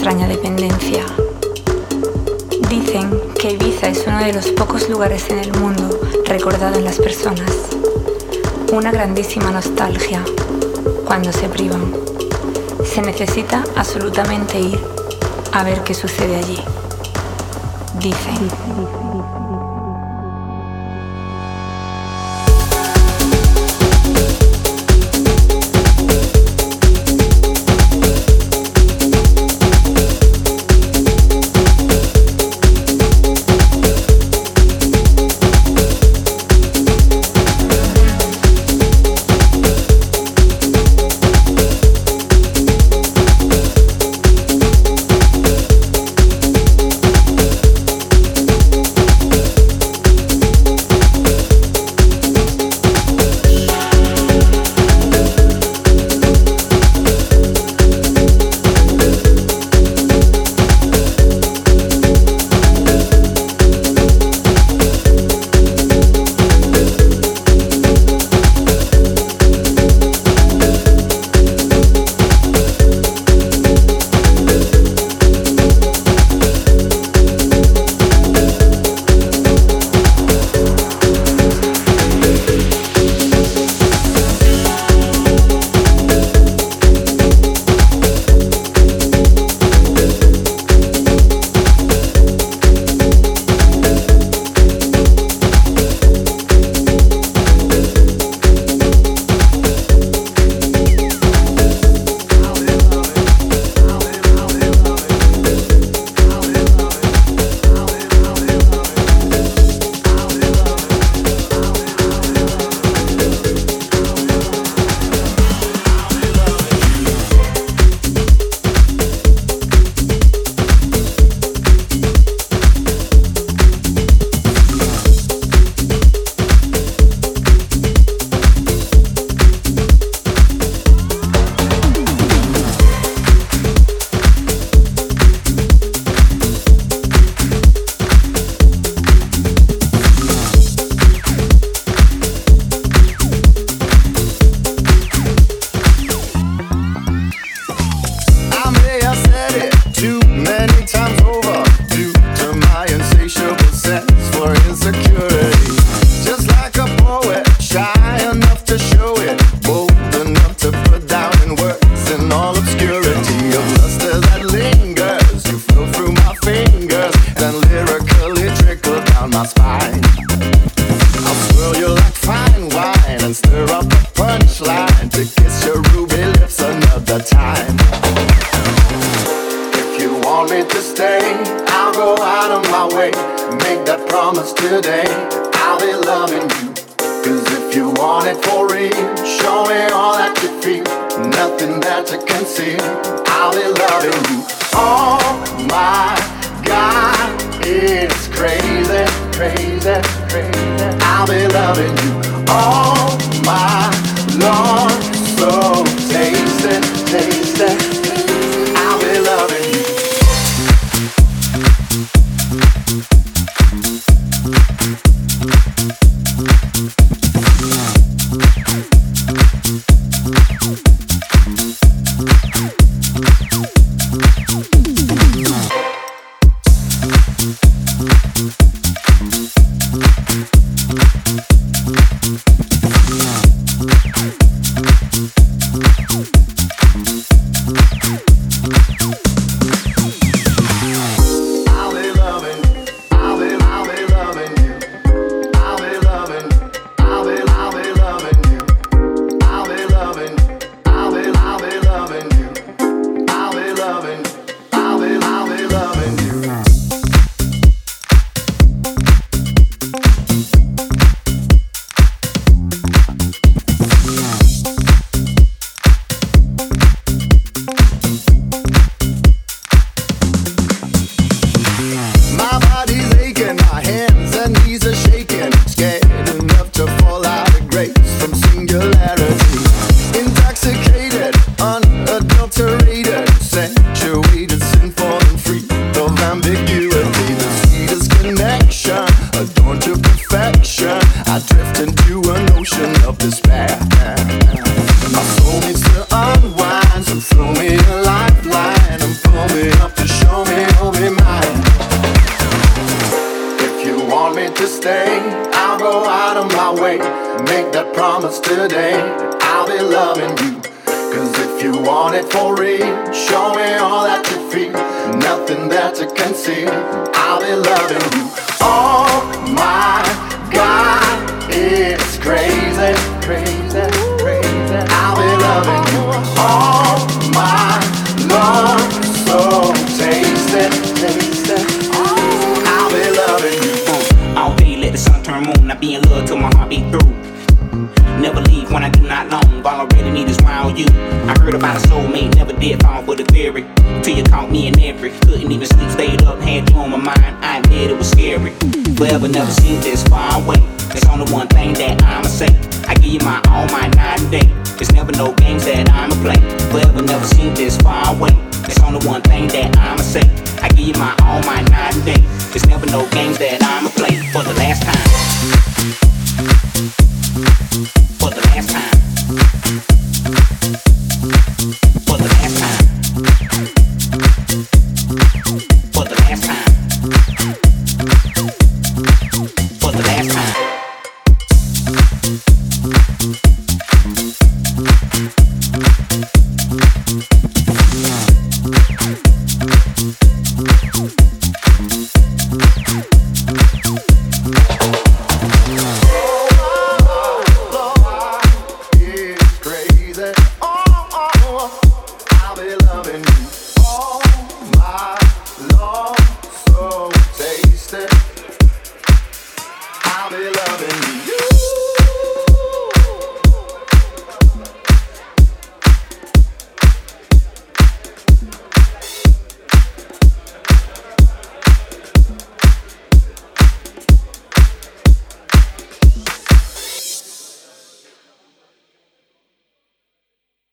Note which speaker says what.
Speaker 1: extraña dependencia. Dicen que Ibiza es uno de los pocos lugares en el mundo recordado en las personas. Una grandísima nostalgia cuando se privan. Se necesita absolutamente ir a ver qué sucede allí. Dicen.